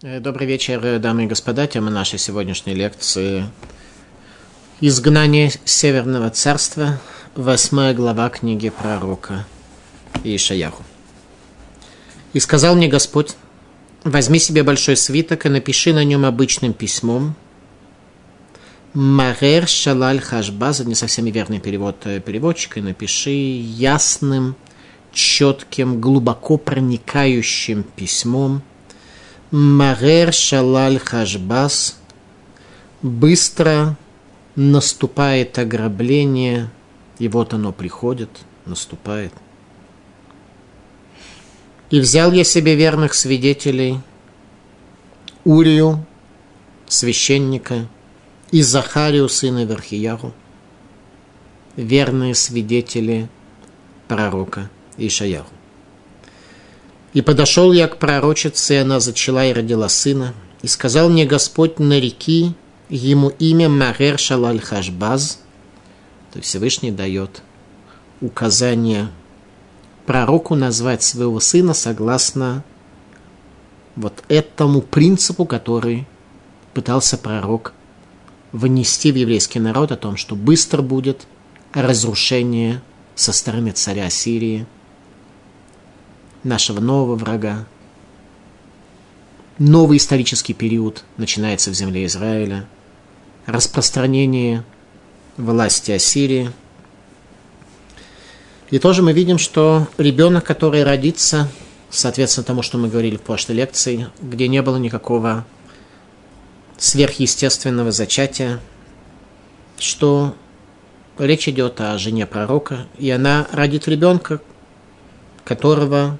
Э, добрый вечер, дамы и господа. Тема нашей сегодняшней лекции «Изгнание Северного Царства», восьмая глава книги пророка Ишаяху. «И сказал мне Господь, возьми себе большой свиток и напиши на нем обычным письмом Марер Шалаль Хашбаз, не совсем верный перевод э, переводчика, и напиши ясным, четким, глубоко проникающим письмом – Марер Шалаль Хашбас. Быстро наступает ограбление, и вот оно приходит, наступает. И взял я себе верных свидетелей, Урию, священника, и Захарию, сына Верхияру, верные свидетели пророка Ишаяру. И подошел я к пророчице, и она зачала и родила сына. И сказал мне Господь, нареки ему имя Марер Шалаль Хашбаз. То есть Всевышний дает указание пророку назвать своего сына согласно вот этому принципу, который пытался пророк внести в еврейский народ о том, что быстро будет разрушение со стороны царя Сирии – нашего нового врага. Новый исторический период начинается в земле Израиля. Распространение власти Ассирии. И тоже мы видим, что ребенок, который родится, соответственно тому, что мы говорили в прошлой лекции, где не было никакого сверхъестественного зачатия, что речь идет о жене пророка, и она родит ребенка, которого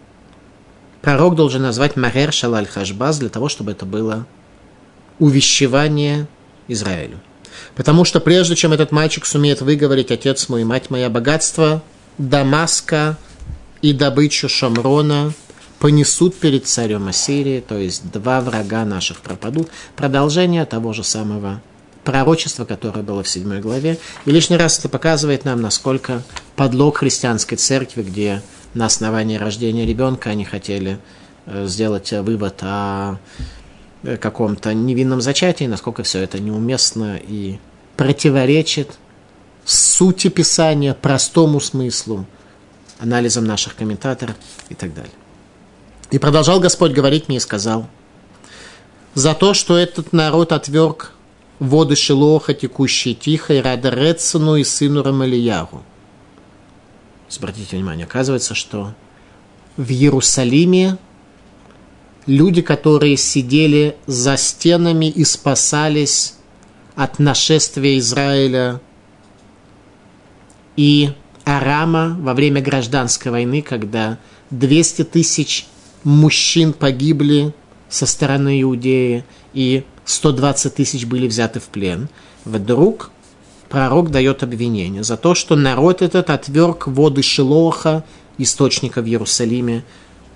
пророк должен назвать Марер Шалаль Хашбаз для того, чтобы это было увещевание Израилю. Потому что прежде чем этот мальчик сумеет выговорить «Отец мой, мать моя, богатство Дамаска и добычу Шамрона понесут перед царем Ассирии, то есть два врага наших пропадут». Продолжение того же самого пророчества, которое было в седьмой главе. И лишний раз это показывает нам, насколько подлог христианской церкви, где на основании рождения ребенка они хотели э, сделать вывод о э, каком-то невинном зачатии, насколько все это неуместно и противоречит сути Писания, простому смыслу, анализом наших комментаторов и так далее. И продолжал Господь говорить мне и сказал, за то, что этот народ отверг воды Шилоха, текущие тихо, и рада Рецину и сыну Рамалияру – обратите внимание, оказывается, что в Иерусалиме люди, которые сидели за стенами и спасались от нашествия Израиля и Арама во время гражданской войны, когда 200 тысяч мужчин погибли со стороны Иудеи и 120 тысяч были взяты в плен. Вдруг пророк дает обвинение за то, что народ этот отверг воды Шилоха, источника в Иерусалиме,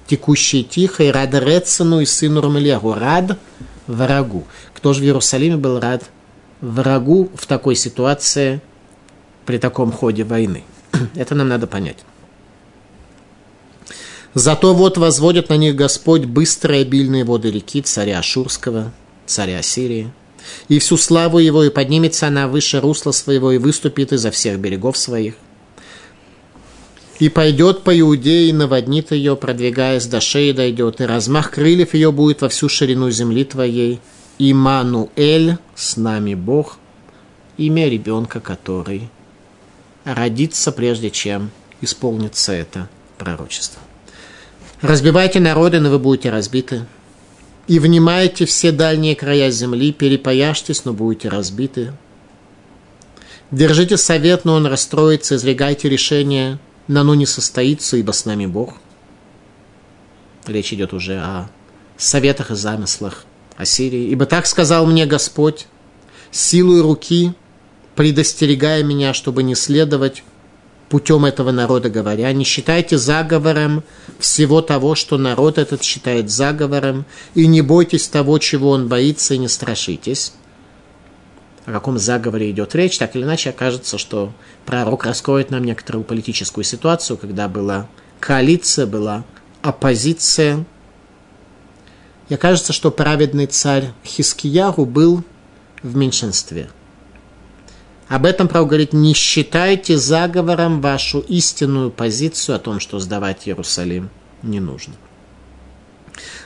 текущие тихо, и рад Рецину и сыну Рамелегу. Рад врагу. Кто же в Иерусалиме был рад врагу в такой ситуации, при таком ходе войны? Это нам надо понять. Зато вот возводит на них Господь быстрые обильные воды реки царя Ашурского, царя Сирии – и всю славу его, и поднимется она выше русла своего, и выступит изо всех берегов своих. И пойдет по Иудее, и наводнит ее, продвигаясь до шеи дойдет, и размах крыльев ее будет во всю ширину земли твоей. Имануэль, с нами Бог, имя ребенка, который родится, прежде чем исполнится это пророчество. Разбивайте народы, но вы будете разбиты и внимайте все дальние края земли, перепояжьтесь, но будете разбиты. Держите совет, но он расстроится, изрегайте решение, но оно не состоится, ибо с нами Бог. Речь идет уже о советах и замыслах о Сирии. Ибо так сказал мне Господь, силой руки, предостерегая меня, чтобы не следовать путем этого народа говоря, не считайте заговором всего того, что народ этот считает заговором, и не бойтесь того, чего он боится, и не страшитесь. О каком заговоре идет речь, так или иначе окажется, что пророк раскроет нам некоторую политическую ситуацию, когда была коалиция, была оппозиция, И окажется, что праведный царь Хискиягу был в меньшинстве. Об этом пророк говорит, не считайте заговором вашу истинную позицию о том, что сдавать Иерусалим не нужно.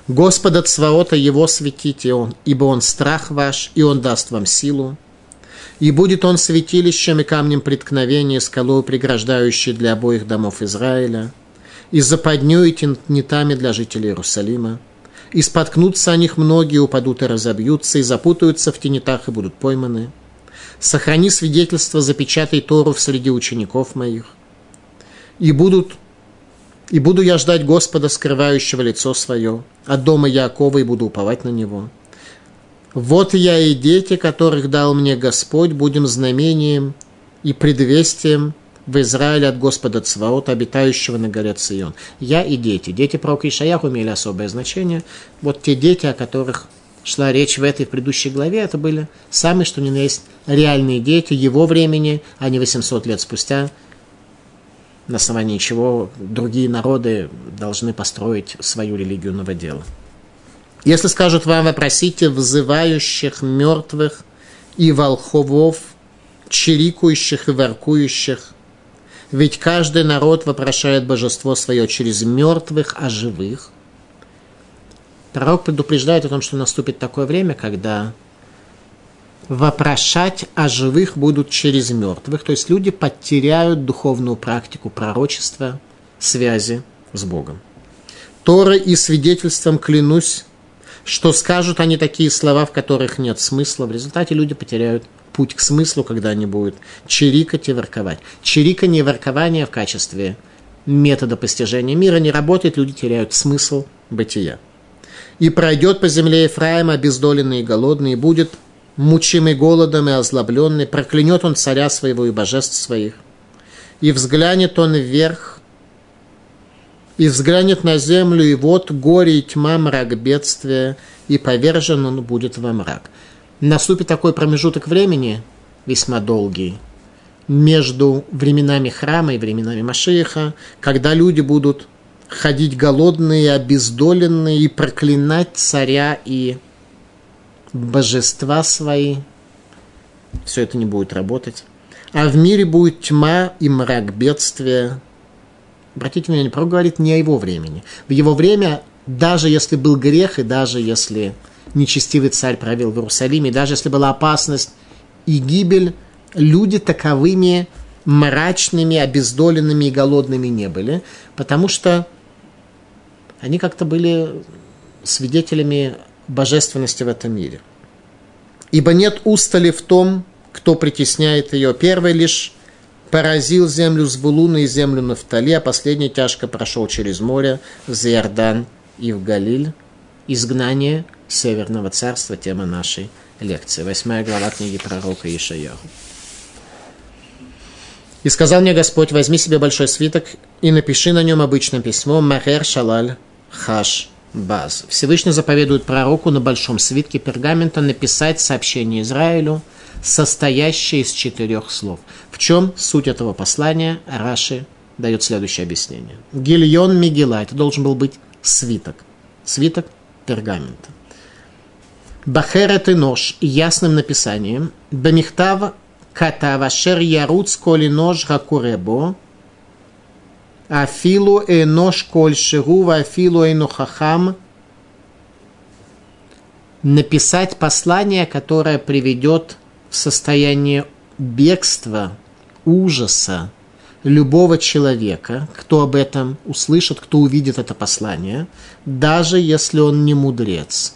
Господа Цваота его светите он, ибо он страх ваш, и он даст вам силу. И будет он святилищем и камнем преткновения, скалой, преграждающей для обоих домов Израиля, и западню и тентами для жителей Иерусалима. И споткнутся о них многие, упадут и разобьются, и запутаются в тенетах и будут пойманы. Сохрани свидетельство, запечатай Тору в среди учеников моих. И будут и буду я ждать Господа, скрывающего лицо свое, от дома Якова, и буду уповать на него. Вот я и дети, которых дал мне Господь, будем знамением и предвестием в Израиле от Господа Цваота, обитающего на горе Цион. Я и дети. Дети пророка Ишаяху имели особое значение. Вот те дети, о которых шла речь в этой в предыдущей главе, это были самые, что ни на есть, реальные дети его времени, а не 800 лет спустя, на основании чего другие народы должны построить свою религию новодела. Если скажут вам, вопросите взывающих мертвых и волховов, чирикующих и воркующих, ведь каждый народ вопрошает божество свое через мертвых, а живых. Пророк предупреждает о том, что наступит такое время, когда вопрошать о живых будут через мертвых, то есть люди потеряют духовную практику пророчества, связи с Богом. Тора и свидетельством клянусь, что скажут они такие слова, в которых нет смысла. В результате люди потеряют путь к смыслу, когда они будут чирикать и ворковать. Чирикание и воркование в качестве метода постижения мира не работает, люди теряют смысл бытия. И пройдет по земле Ефраима обездоленный и голодный, и будет мучимый голодом и озлобленный, проклянет он царя своего и божеств своих. И взглянет он вверх, и взглянет на землю, и вот горе и тьма, мрак бедствия, и повержен он будет во мрак. Наступит такой промежуток времени, весьма долгий, между временами храма и временами Машииха, когда люди будут ходить голодные, обездоленные и проклинать царя и божества свои. Все это не будет работать. А в мире будет тьма и мрак бедствия. Обратите внимание, Пророк говорит не о его времени. В его время, даже если был грех, и даже если нечестивый царь правил в Иерусалиме, даже если была опасность и гибель, люди таковыми мрачными, обездоленными и голодными не были, потому что они как-то были свидетелями божественности в этом мире. Ибо нет устали в том, кто притесняет ее. Первый лишь поразил землю Звулуна и землю Нафтали, а последний тяжко прошел через море за Иордан и в Галиль. Изгнание Северного царства – тема нашей лекции. Восьмая глава книги пророка Ишаяху. «И сказал мне Господь, возьми себе большой свиток и напиши на нем обычным письмом Махер Шалаль Хаш баз. Всевышний заповедует пророку на большом свитке пергамента написать сообщение Израилю, состоящее из четырех слов. В чем суть этого послания? Раши дает следующее объяснение. Гильон Мигела, это должен был быть свиток. Свиток пергамента. Бахерет и нож ясным написанием. Бамихтав катавашер яруц коли нож ракуребо Афилу энош коль шигу, афилу эну хахам. Написать послание, которое приведет в состояние бегства, ужаса любого человека, кто об этом услышит, кто увидит это послание, даже если он не мудрец.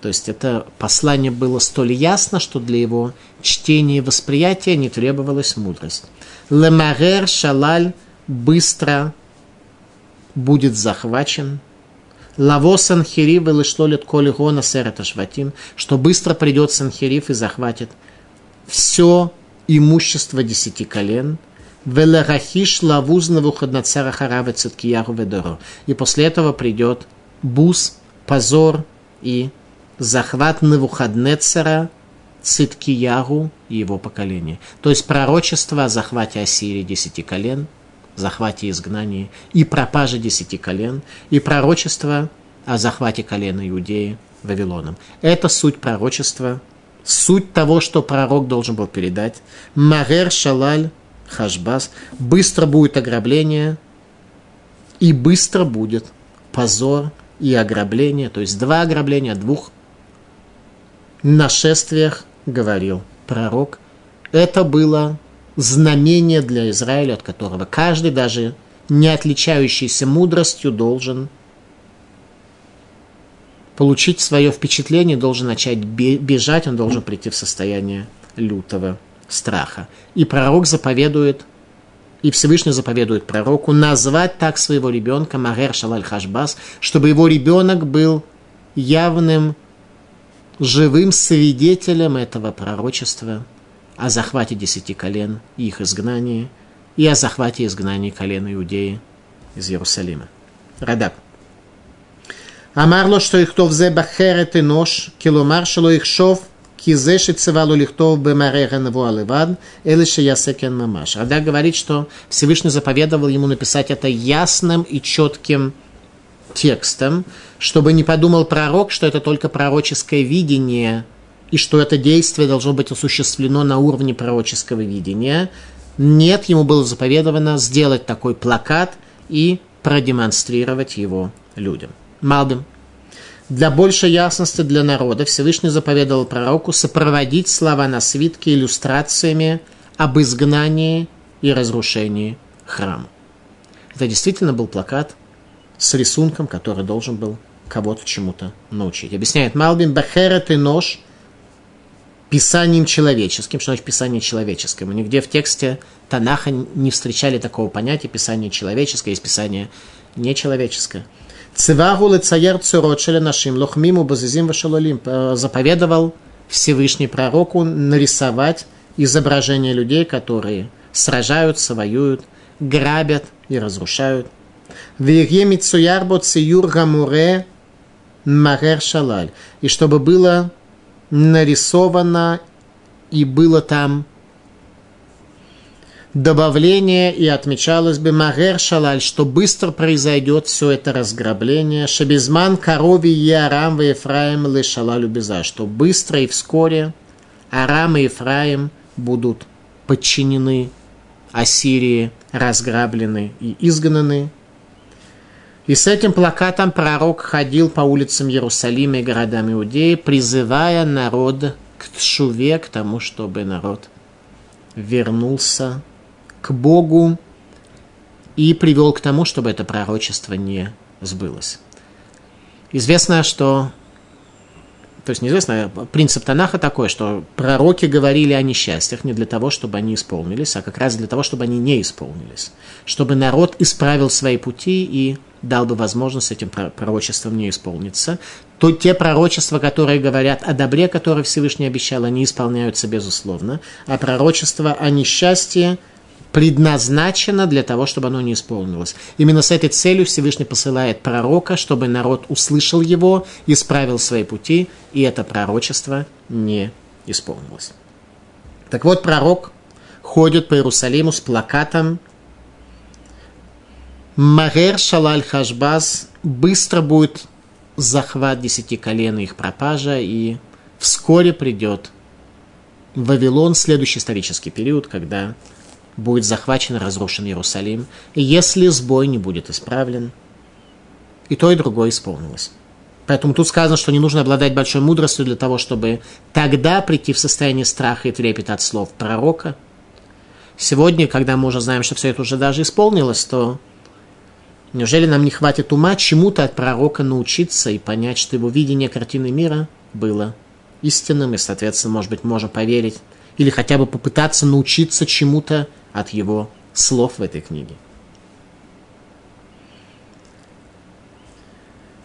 То есть это послание было столь ясно, что для его чтения и восприятия не требовалась мудрость. Лемарер шалаль быстро будет захвачен. Лаво Санхирив что лет коли гона серета шватим, что быстро придет Санхирив и захватит все имущество десяти колен. Велерахиш лавуз навуходнацара харава циткияру. И после этого придет буз, позор и захват Навуходнецера, Циткияру и его поколения. То есть пророчество о захвате Ассирии десяти колен – захвате и изгнании, и пропаже десяти колен, и пророчество о захвате колена Иудеи Вавилоном. Это суть пророчества, суть того, что пророк должен был передать. Магер Шалаль Хашбас. Быстро будет ограбление, и быстро будет позор и ограбление, то есть два ограбления, двух нашествиях, говорил пророк. Это было знамение для Израиля, от которого каждый, даже не отличающийся мудростью, должен получить свое впечатление, должен начать бежать, он должен прийти в состояние лютого страха. И пророк заповедует, и Всевышний заповедует пророку назвать так своего ребенка Магер Шалаль Хашбас, чтобы его ребенок был явным, живым свидетелем этого пророчества о захвате десяти колен и их изгнании, и о захвате изгнания колена Иудеи из Иерусалима. Радак. Амарло, что их то взе бахерет и нож, киломар шело их шов, кизе шицевалу лихтов бемареха навуаливад, или ясекен мамаш. Рада говорит, что Всевышний заповедовал ему написать это ясным и четким текстом, чтобы не подумал пророк, что это только пророческое видение, и что это действие должно быть осуществлено на уровне пророческого видения. Нет, ему было заповедовано сделать такой плакат и продемонстрировать его людям. Малбим. Для большей ясности для народа Всевышний заповедовал пророку сопроводить слова на свитке иллюстрациями об изгнании и разрушении храма. Это действительно был плакат с рисунком, который должен был кого-то чему-то научить. Объясняет Малбин, Бахерет и нож писанием человеческим. Что значит писание человеческое? Мы нигде в тексте Танаха не встречали такого понятия писание человеческое, есть писание нечеловеческое. Цевагу лецаяр цурот нашим лохмиму базизим вашалолим. Заповедовал Всевышний пророку нарисовать изображения людей, которые сражаются, воюют, грабят и разрушают. И чтобы было нарисовано и было там добавление и отмечалось бы Магер Шалаль, что быстро произойдет все это разграбление. Шабизман Корови и Арам в Ефраим Лешалалю Беза, что быстро и вскоре Арам и Ефраим будут подчинены Ассирии, разграблены и изгнаны. И с этим плакатом пророк ходил по улицам Иерусалима и городам Иудеи, призывая народ к тшуве, к тому, чтобы народ вернулся к Богу и привел к тому, чтобы это пророчество не сбылось. Известно, что то есть неизвестно, принцип Танаха такой, что пророки говорили о несчастьях не для того, чтобы они исполнились, а как раз для того, чтобы они не исполнились. Чтобы народ исправил свои пути и дал бы возможность этим пророчествам не исполниться. То те пророчества, которые говорят о добре, которое Всевышний обещал, они исполняются безусловно. А пророчества о несчастье – предназначено для того, чтобы оно не исполнилось. Именно с этой целью Всевышний посылает пророка, чтобы народ услышал его, исправил свои пути, и это пророчество не исполнилось. Так вот, пророк ходит по Иерусалиму с плакатом Магер Шалаль Хашбаз быстро будет захват десяти колен и их пропажа, и вскоре придет Вавилон, следующий исторический период, когда будет захвачен и разрушен Иерусалим, и если сбой не будет исправлен, и то, и другое исполнилось. Поэтому тут сказано, что не нужно обладать большой мудростью для того, чтобы тогда прийти в состояние страха и трепета от слов пророка. Сегодня, когда мы уже знаем, что все это уже даже исполнилось, то неужели нам не хватит ума чему-то от пророка научиться и понять, что его видение картины мира было истинным, и, соответственно, может быть, можем поверить или хотя бы попытаться научиться чему-то от его слов в этой книге.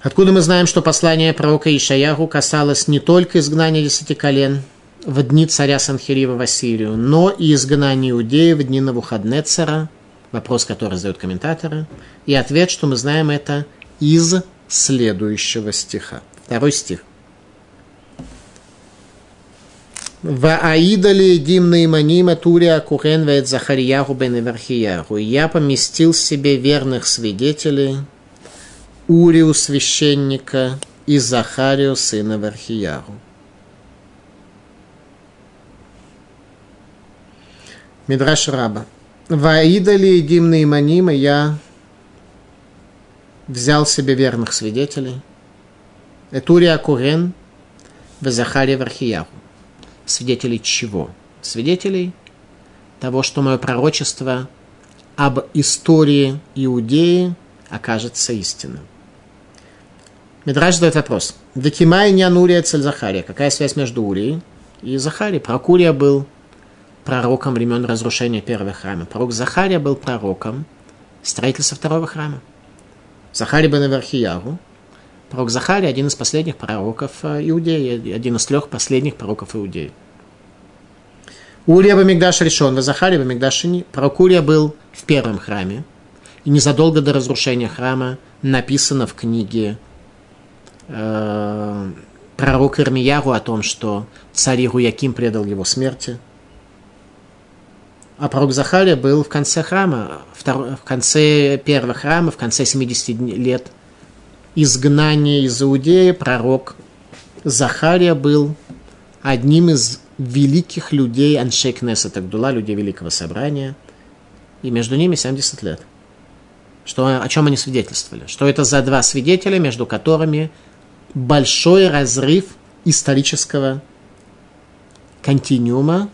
Откуда мы знаем, что послание пророка Ишаяху касалось не только изгнания десяти колен в дни царя Санхирива в Ассирию, но и изгнания иудеев в дни Навуходнецера, вопрос, который задают комментаторы, и ответ, что мы знаем это из следующего стиха. Второй стих – Вааидали дим наиманима турия кухен вет Захарияху бен Иверхияху. Я поместил себе верных свидетелей Урию священника и Захарию сына Вархияру. Мидраш Раба. Ваида ли Димна и Манима я взял себе верных свидетелей. Этурия Курен в Захаре Вархияру. Свидетелей чего? Свидетелей того, что мое пророчество об истории Иудеи окажется истинным. Мидраж задает вопрос. Декимай нян Урия цель Захария. Какая связь между Урией и Захарией? Пророк Урия был пророком времен разрушения первого храма. Пророк Захария был пророком строительства второго храма. Захарий бен Верхиягу. Пророк Захария один из последних пророков э, Иудеи, один из трех последних пророков Иудеи. Урия Бамигдаш решен, Захария Бамигдаш не. Пророк Урия был в первом храме. И незадолго до разрушения храма написано в книге э, пророк Ирмияру о том, что царь Ируяким предал его смерти – а пророк Захария был в конце храма, в конце первого храма, в конце 70 лет изгнания из Иудеи. Пророк Захария был одним из великих людей Аншей Кнессет Агдула, людей Великого Собрания. И между ними 70 лет. Что, о чем они свидетельствовали? Что это за два свидетеля, между которыми большой разрыв исторического континуума,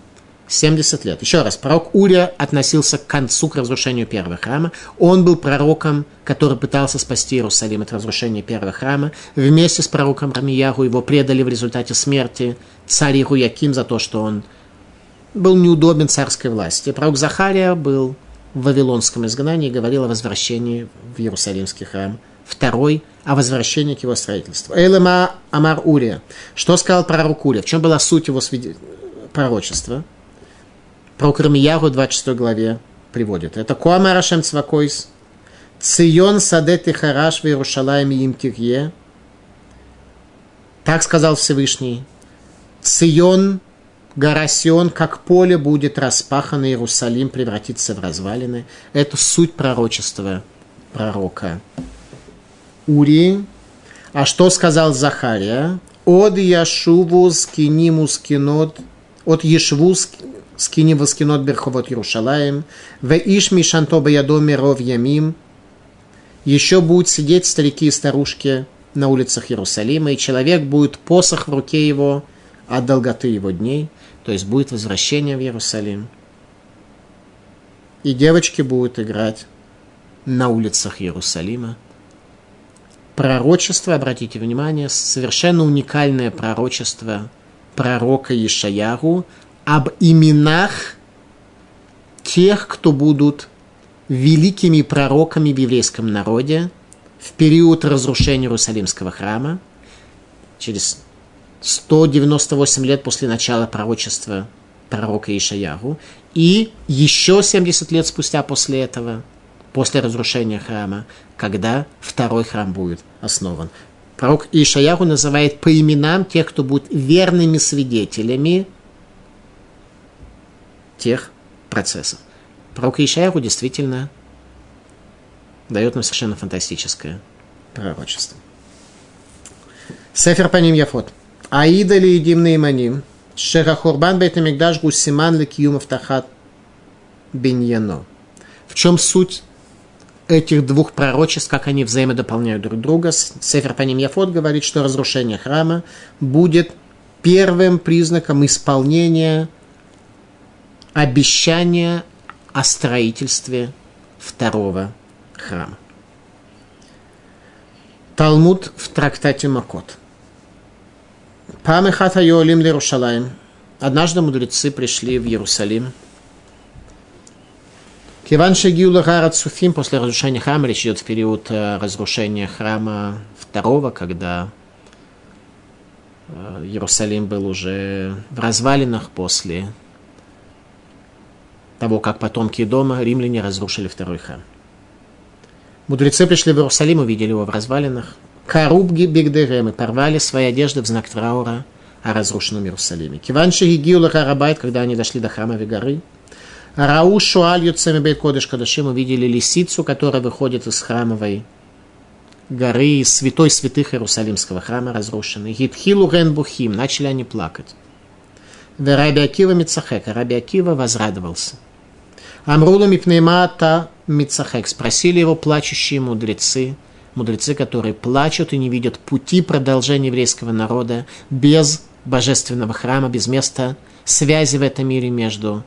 70 лет. Еще раз, пророк Урия относился к концу, к разрушению первого храма. Он был пророком, который пытался спасти Иерусалим от разрушения первого храма. Вместе с пророком Рамиягу его предали в результате смерти царь Руяким за то, что он был неудобен царской власти. Пророк Захария был в Вавилонском изгнании и говорил о возвращении в Иерусалимский храм. Второй – о возвращении к его строительству. Эйлема Амар Урия. Что сказал пророк Урия? В чем была суть его пророчества? Про Кармиягу 26 главе приводит. Это Куама Рашем Цвакойс. Цион Садет и Хараш в Иерушалайме им Кирье. Так сказал Всевышний. Цион, гора Сион, как поле будет распахано, Иерусалим превратится в развалины. Это суть пророчества пророка Урии. А что сказал Захария? От Яшуву скиниму скинот, от Ешву скини воскинот берховот Иерушалаем, в иш мишанто баядоме ров ямим, еще будут сидеть старики и старушки на улицах Иерусалима, и человек будет посох в руке его от долготы его дней, то есть будет возвращение в Иерусалим. И девочки будут играть на улицах Иерусалима. Пророчество, обратите внимание, совершенно уникальное пророчество пророка Ишаяру об именах тех, кто будут великими пророками в еврейском народе в период разрушения Иерусалимского храма, через 198 лет после начала пророчества пророка Ишаяру, и еще 70 лет спустя после этого, после разрушения храма, когда второй храм будет основан. Пророк Ишаяру называет по именам тех, кто будет верными свидетелями тех процессов. Пророк Ишаяху действительно дает нам совершенно фантастическое пророчество. Сефер по ним Яфот. Аида ли едим наиманим, Шерахурбан Бейтамикдаш Гусиман ли Киюмов Тахат Беньяно. В чем суть этих двух пророчеств, как они взаимодополняют друг друга? Сефер по ним Яфот говорит, что разрушение храма будет первым признаком исполнения обещание о строительстве второго храма. Талмуд в трактате Макот. Памехата Йолим Лерушалаем. Однажды мудрецы пришли в Иерусалим. Киван Шагиула Гарат Суфим после разрушения храма, речь идет в период э, разрушения храма второго, когда э, Иерусалим был уже в развалинах после того, как потомки дома римляне разрушили второй храм. Мудрецы пришли в Иерусалим, увидели его в развалинах. Карубги бигдерем порвали свои одежды в знак траура о разрушенном Иерусалиме. Киванши гигиула Харабайт, когда они дошли до храмовой горы, Рау Шуаль Юцеми Бейт Кодыш Кадашим увидели лисицу, которая выходит из храмовой горы, святой святых Иерусалимского храма разрушенный. Гитхилу Генбухим, начали они плакать. Раби Акива Мицахека, Раби возрадовался. Амрулу Мипнеймата Мицахек, спросили его плачущие мудрецы, мудрецы, которые плачут и не видят пути продолжения еврейского народа без божественного храма, без места связи в этом мире между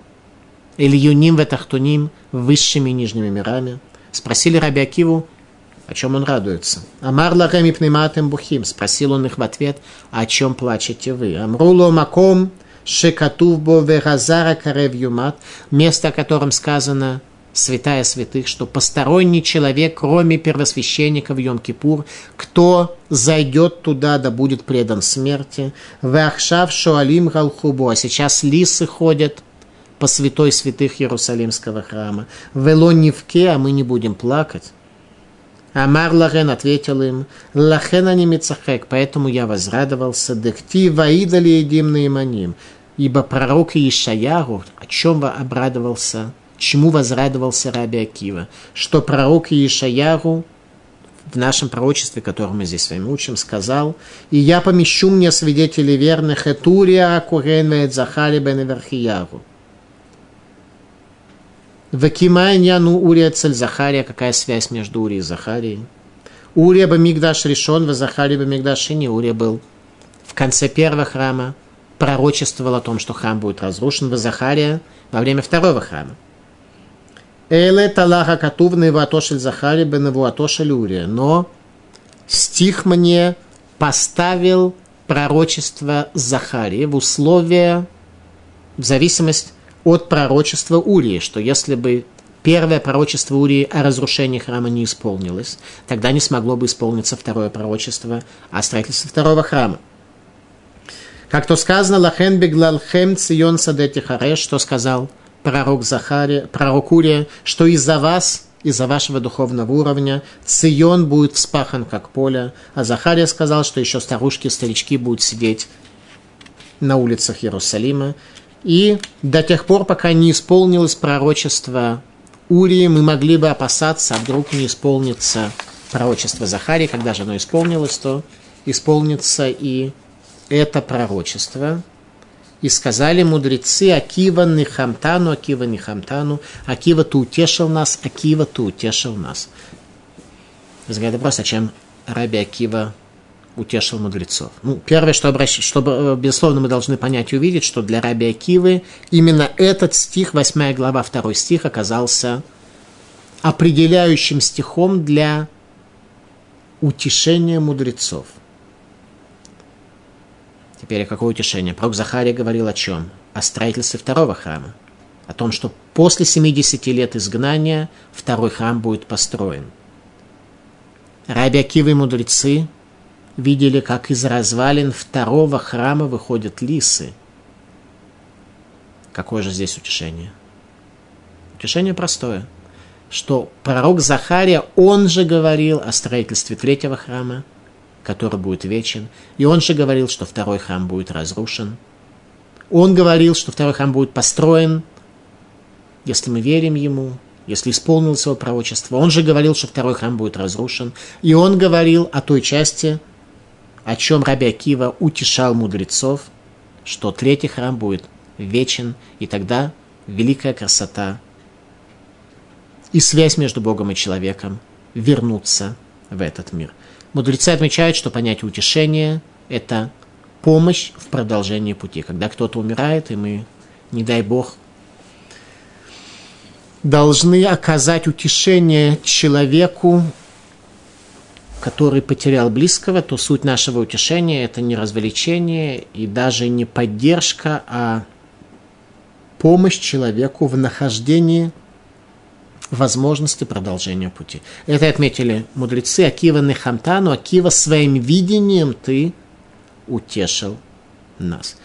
Ильюним Ветахтуним, высшими и нижними мирами. Спросили Раби Акиву, о чем он радуется. Амар лахем пнематем бухим. Спросил он их в ответ, о чем плачете вы. Амруло маком шекатувбо вегазара карев юмат. Место, о котором сказано святая святых, что посторонний человек, кроме первосвященника в Йом-Кипур, кто зайдет туда, да будет предан смерти. Вахшав шуалим галхубу. А сейчас лисы ходят по святой святых Иерусалимского храма. Вело невке, а мы не будем плакать. Амар Лахен ответил им, Лахен они мицахек, поэтому я возрадовался, декти ваидали едим наиманим. Ибо пророк Ишаяру, о чем обрадовался, чему возрадовался Раби Акива, что пророк Ишаяру в нашем пророчестве, которое мы здесь с вами учим, сказал, «И я помещу мне свидетелей верных, Этурия Акурен Вет Захари Бен Верхияру». Вакимайняну Урия цель Захария. Какая связь между Урией и Захарией? Урия Бамигдаш решен, в Захарии Бамигдаш не Урия был в конце первого храма, пророчествовал о том, что храм будет разрушен в Захария во время второго храма. Эле талаха катувный ватошель Захари бен ватошель Урия. Но стих мне поставил пророчество Захарии в условия, в зависимость от пророчества Урии, что если бы первое пророчество Урии о разрушении храма не исполнилось, тогда не смогло бы исполниться второе пророчество о строительстве второго храма. Как то сказано, Лахен беглалхем цион садети хареш, что сказал пророк Захария, пророк Урия, что из-за вас, из-за вашего духовного уровня, Цион будет вспахан, как поле. А Захария сказал, что еще старушки, старички будут сидеть на улицах Иерусалима. И до тех пор, пока не исполнилось пророчество Урии, мы могли бы опасаться, а вдруг не исполнится пророчество Захарии. Когда же оно исполнилось, то исполнится и это пророчество. И сказали мудрецы Акива Нихамтану, Акива Нихамтану, Акива, ты утешил нас, Акива, ты утешил нас. Возникает вопрос, а чем Раби Акива утешил мудрецов. Ну, первое, что, обращ... что, э, безусловно, мы должны понять и увидеть, что для Раби Акивы именно этот стих, 8 глава, 2 стих, оказался определяющим стихом для утешения мудрецов. Теперь какое утешение? Пророк Захария говорил о чем? О строительстве второго храма. О том, что после 70 лет изгнания второй храм будет построен. Раби Акивы и мудрецы видели, как из развалин второго храма выходят лисы. Какое же здесь утешение? Утешение простое, что пророк Захария, он же говорил о строительстве третьего храма, который будет вечен, и он же говорил, что второй храм будет разрушен. Он говорил, что второй храм будет построен, если мы верим ему, если исполнилось его пророчество. Он же говорил, что второй храм будет разрушен. И он говорил о той части, о чем Раби Акива утешал мудрецов, что третий храм будет вечен, и тогда великая красота и связь между Богом и человеком вернутся в этот мир. Мудрецы отмечают, что понятие утешения – это помощь в продолжении пути. Когда кто-то умирает, и мы, не дай Бог, должны оказать утешение человеку, который потерял близкого, то суть нашего утешения – это не развлечение и даже не поддержка, а помощь человеку в нахождении возможности продолжения пути. Это отметили мудрецы Акива Нехамтану, Акива своим видением ты утешил нас.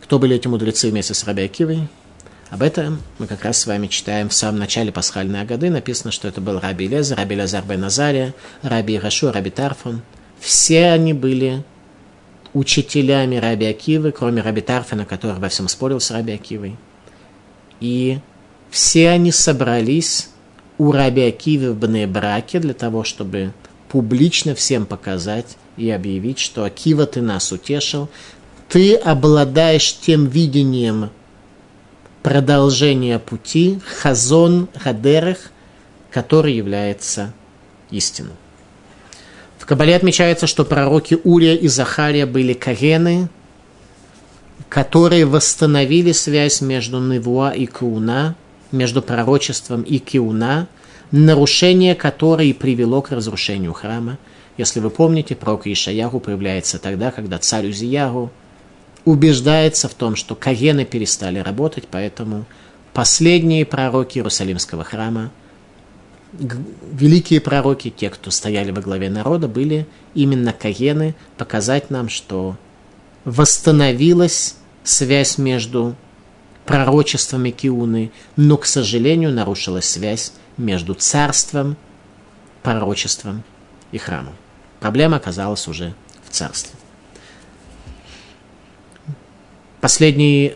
Кто были эти мудрецы вместе с Раби Акивой? Об этом мы как раз с вами читаем в самом начале пасхальной Агады. Написано, что это был Раби Лезер, Раби Лазар бен Назария, Раби Ирашу, Раби Тарфон. Все они были учителями Раби Акивы, кроме Раби Тарфона, который во всем спорил с Раби Акивой. И все они собрались у Раби Акивы в Бнебраке для того, чтобы публично всем показать и объявить, что Акива, ты нас утешил, ты обладаешь тем видением продолжения пути, хазон хадерах, который является истиной. В Кабале отмечается, что пророки Урия и Захария были кагены, которые восстановили связь между Невуа и Кауна, между пророчеством и Киуна, нарушение которой привело к разрушению храма. Если вы помните, пророк Ишаяру проявляется тогда, когда царь Узияру убеждается в том, что кагены перестали работать, поэтому последние пророки Иерусалимского храма – великие пророки, те, кто стояли во главе народа, были именно каены, показать нам, что восстановилась связь между пророчествами Киуны, но, к сожалению, нарушилась связь между царством, пророчеством и храмом. Проблема оказалась уже в царстве. Последний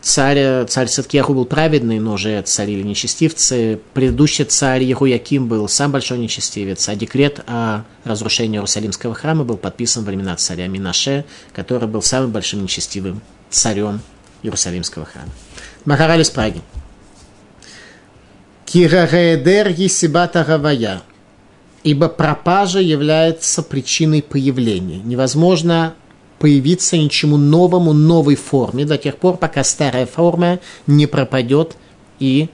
царь, царь Садкиаху был праведный, но уже царили нечестивцы. Предыдущий царь Ехуяким был сам большой нечестивец, а декрет о разрушении Иерусалимского храма был подписан во времена царя Минаше, который был самым большим нечестивым царем Иерусалимского храма. Махараль из Праги. Кирагаэдер Есибата Гавая. Ибо пропажа является причиной появления. Невозможно появиться ничему новому, новой форме, до тех пор, пока старая форма не пропадет и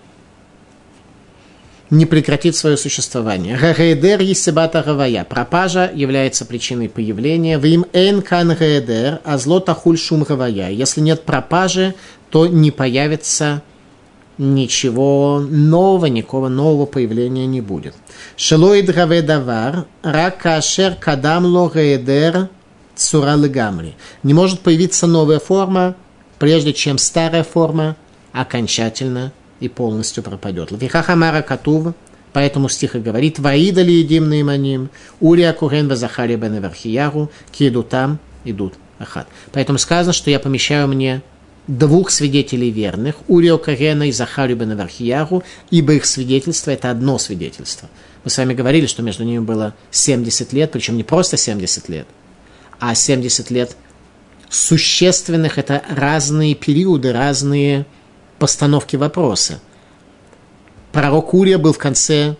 не прекратит свое существование. Гагейдер есебата гавая. Пропажа является причиной появления. Вим эн кан гейдер, а зло тахуль шум гавая. Если нет пропажи, то не появится ничего нового, никакого нового появления не будет. Шелоид гаве давар, ракашер кадам ло гейдер, цура легамри. Не может появиться новая форма, прежде чем старая форма окончательно и полностью пропадет. Лавихахамара Катув, поэтому стих и говорит, «Ваида ли едим наиманим, Урия Курен Вазахари бен Эвархияру, ки идут там, идут Ахат». Поэтому сказано, что я помещаю мне двух свидетелей верных, Урио Карена и Захарию бен Эвархияру, ибо их свидетельство – это одно свидетельство. Мы с вами говорили, что между ними было 70 лет, причем не просто 70 лет – а 70 лет существенных – это разные периоды, разные постановки вопроса. Пророк Урия был в конце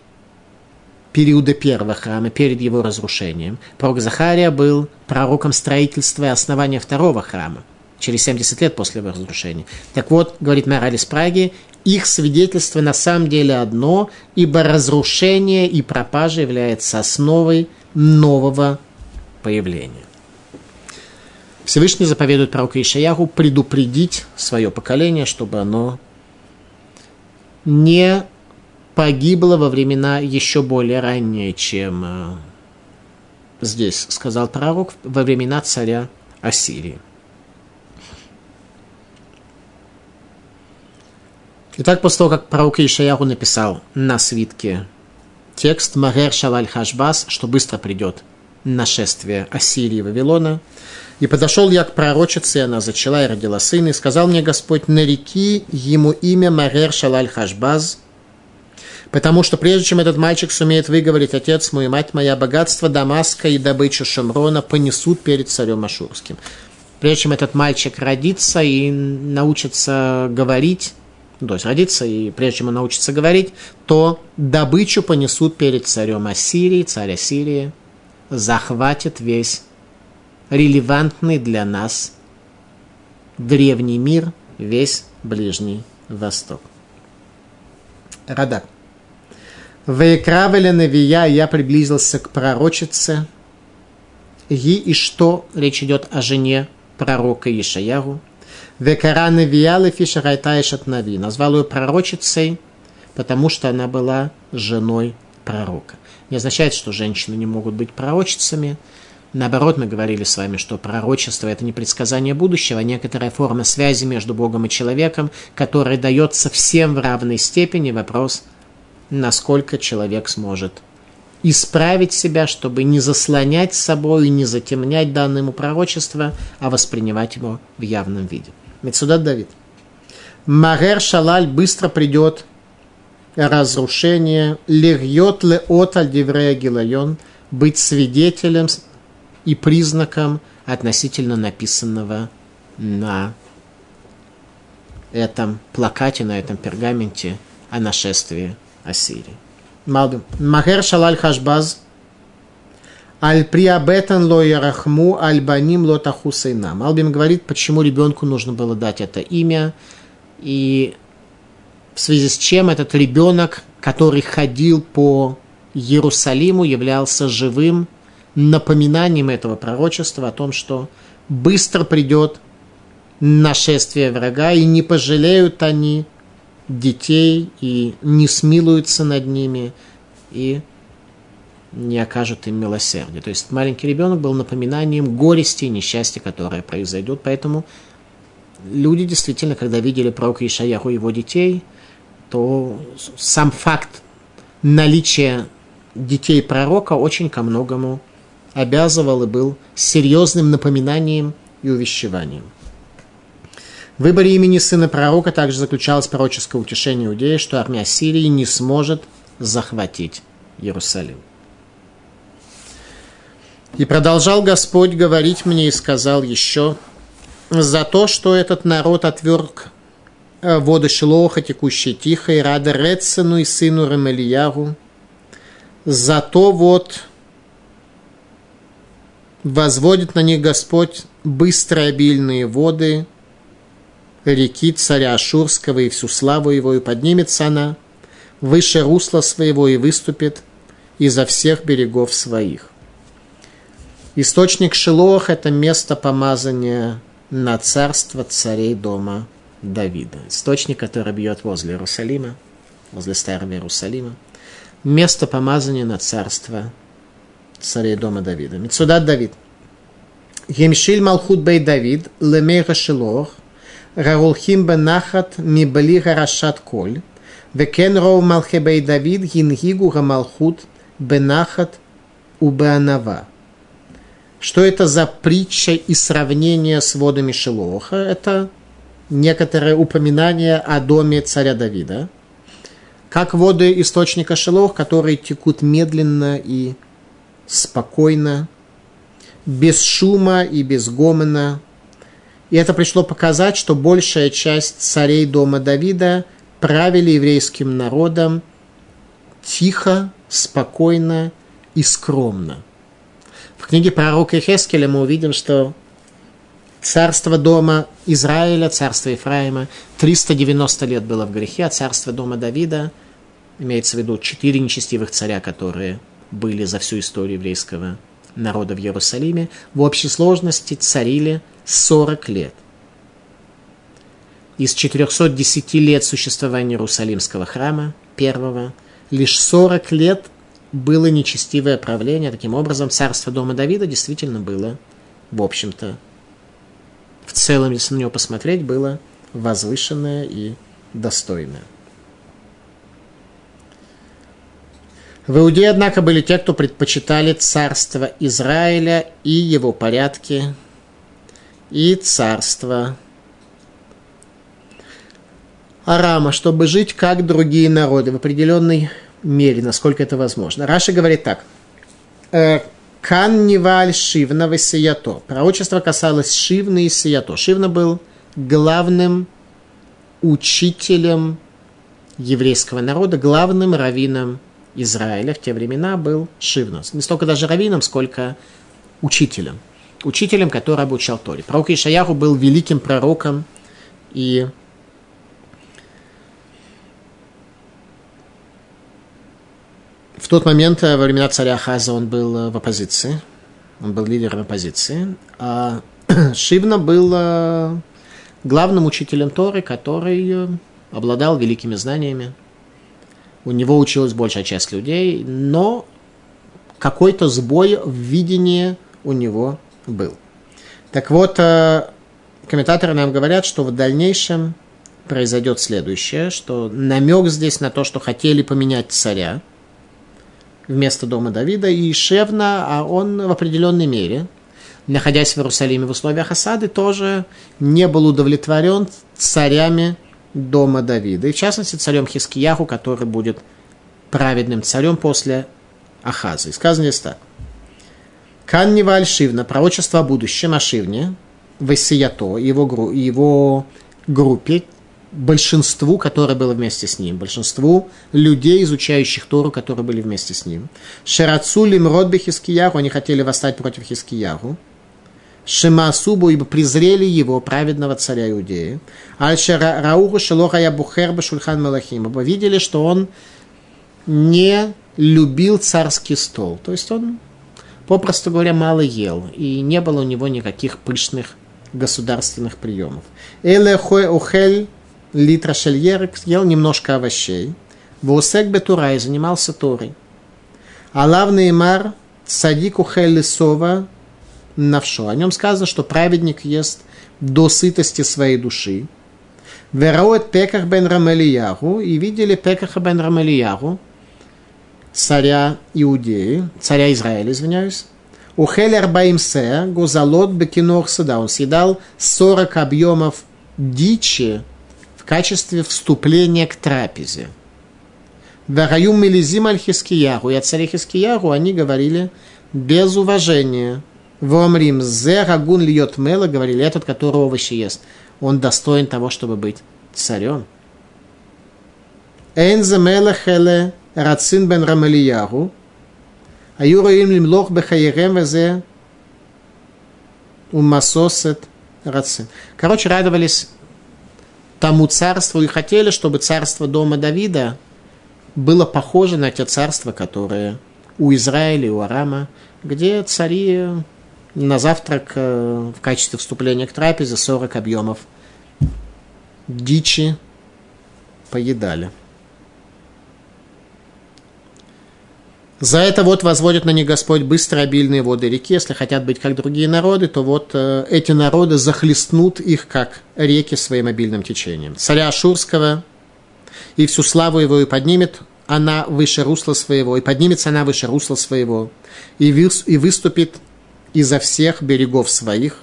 периода первого храма, перед его разрушением. Пророк Захария был пророком строительства и основания второго храма, через 70 лет после его разрушения. Так вот, говорит Мораль из Праги, их свидетельство на самом деле одно, ибо разрушение и пропажа является основой нового появления. Всевышний заповедует пророку Ишаяху предупредить свое поколение, чтобы оно не погибло во времена еще более ранние, чем э, здесь сказал пророк, во времена царя Ассирии. Итак, после того, как пророк Ишаяху написал на свитке текст Магер Шалаль Хашбас, что быстро придет нашествие Ассирии и Вавилона, и подошел я к пророчице, она зачала и родила сына, и сказал мне Господь, нареки ему имя Марер Шалаль Хашбаз, потому что прежде чем этот мальчик сумеет выговорить, отец мой и мать моя, богатство Дамаска и добычу Шамрона понесут перед царем Ашурским. Прежде чем этот мальчик родится и научится говорить, то есть родится, и прежде чем он научится говорить, то добычу понесут перед царем Ассирии, царь Ассирии, захватит весь релевантный для нас древний мир, весь Ближний Восток. Радак. Ваекравеля Навия я приблизился к пророчице. Ги и что? Речь идет о жене пророка Ишаяру. Векара Навия Лефиша Райтаишат Нави. Назвал ее пророчицей, потому что она была женой пророка. Не означает, что женщины не могут быть пророчицами, Наоборот, мы говорили с вами, что пророчество – это не предсказание будущего, а некоторая форма связи между Богом и человеком, которая дается всем в равной степени. Вопрос, насколько человек сможет исправить себя, чтобы не заслонять собой и не затемнять данное ему пророчество, а воспринимать его в явном виде. Мецудат Давид. Магер Шалаль быстро придет разрушения, легьет ле от альдиврея гилайон, быть свидетелем и признаком относительно написанного на этом плакате, на этом пергаменте о нашествии Ассирии. Малбим. Махер шалаль хашбаз Аль приабетан ло ярахму, аль баним ло тахусейнам. Албим говорит, почему ребенку нужно было дать это имя, и в связи с чем этот ребенок, который ходил по Иерусалиму, являлся живым напоминанием этого пророчества о том, что быстро придет нашествие врага, и не пожалеют они детей, и не смилуются над ними, и не окажут им милосердия. То есть маленький ребенок был напоминанием горести и несчастья, которое произойдет. Поэтому люди действительно, когда видели пророка Ишаяху и его детей, то сам факт наличия детей пророка очень ко многому обязывал и был серьезным напоминанием и увещеванием. В выборе имени сына пророка также заключалось пророческое утешение иудеи, что армия Сирии не сможет захватить Иерусалим. И продолжал Господь говорить мне и сказал еще, за то, что этот народ отверг воды Шилоха, текущие тихо, и рада Рецену и сыну Ремельягу, за то вот возводит на них Господь быстрые обильные воды реки царя Ашурского и всю славу его, и поднимется она выше русла своего и выступит изо всех берегов своих. Источник Шилох – это место помазания на царство царей дома Давида. Источник, который бьет возле Иерусалима, возле Старого Иерусалима. Место помазания на царство царей дома Давида. Мецудат Давид. Емшиль Малхут Бей Давид, Лемейра Шилох, Рарулхим Бенахат Мибали Гарашат Коль, Векен Роу Малхе Давид, Гингигу Рамалхут Бенахат Убеанава. Что это за притча и сравнение с водами Шилоха? Это некоторое упоминание о доме царя Давида. Как воды источника Шилох, которые текут медленно и спокойно, без шума и без гомона. И это пришло показать, что большая часть царей дома Давида правили еврейским народом тихо, спокойно и скромно. В книге пророка Хескеля мы увидим, что царство дома Израиля, царство Ефраима, 390 лет было в грехе, а царство дома Давида, имеется в виду четыре нечестивых царя, которые были за всю историю еврейского народа в Иерусалиме, в общей сложности царили 40 лет. Из 410 лет существования Иерусалимского храма, первого, лишь 40 лет было нечестивое правление. Таким образом, царство дома Давида действительно было, в общем-то, в целом, если на него посмотреть, было возвышенное и достойное. В Иудее, однако, были те, кто предпочитали царство Израиля и его порядки, и царство Арама, чтобы жить как другие народы в определенной мере, насколько это возможно. Раша говорит так. «Э, Кан Ниваль Шивна Весията. Пророчество касалось Шивны и Сията. Шивна был главным учителем еврейского народа, главным раввином Израиля в те времена был Шивна. Не столько даже раввином, сколько учителем. Учителем, который обучал Торе. Пророк Ишаяху был великим пророком и В тот момент, э, во времена царя Хаза, он был э, в оппозиции. Он был лидером оппозиции. А Шивна был э, главным учителем Торы, который обладал великими знаниями. У него училась большая часть людей, но какой-то сбой в видении у него был. Так вот, комментаторы нам говорят, что в дальнейшем произойдет следующее, что намек здесь на то, что хотели поменять царя – вместо дома Давида, и Шевна, а он в определенной мере, находясь в Иерусалиме в условиях осады, тоже не был удовлетворен царями дома Давида. И в частности царем Хискияху, который будет праведным царем после Ахаза. И сказано здесь так. Каннива Альшивна, пророчество о будущем Ашивне, Васиято, его, его группе, большинству, которое было вместе с ним, большинству людей, изучающих Тору, которые были вместе с ним. Шерацу лимрод Хискияру, они хотели восстать против Хискияру. Шимасубу, ибо презрели его, праведного царя Иудеи. Аль-Шара Рауху Шелохая Бухерба Шульхан Малахим, ибо видели, что он не любил царский стол. То есть он, попросту говоря, мало ел, и не было у него никаких пышных государственных приемов. Эле ухель литра шельерек, ел немножко овощей. Вусек бетура и занимался Торой. Алав Неймар садик ухель лисова навшо. О нем сказано, что праведник ест до сытости своей души. Вероет Пеках бен Рамелиягу и видели Пекаха бен Рамелиягу, царя Иудеи, царя Израиля, извиняюсь. У Хелер Баимсе Гузалот Бекинор Сада. Он съедал 40 объемов дичи качестве вступления к трапезе. Вараю Мелизим Альхискияру и о царе Хискияру они говорили без уважения. Вомрим зе рагун льет мела, говорили, этот, которого овощи ест, он достоин того, чтобы быть царем. Эйнзе мела хеле рацин бен рамелияру, а юра им лимлох бехаерем везе умасосет рацин. Короче, радовались тому царству и хотели, чтобы царство дома Давида было похоже на те царства, которые у Израиля и у Арама, где цари на завтрак э, в качестве вступления к трапезе 40 объемов дичи поедали. За это вот возводит на них Господь быстро обильные воды реки. Если хотят быть как другие народы, то вот э, эти народы захлестнут их, как реки, своим обильным течением. Царя Ашурского и всю славу его и поднимет она выше русла своего, и поднимется она выше русла своего, и, и выступит изо всех берегов своих,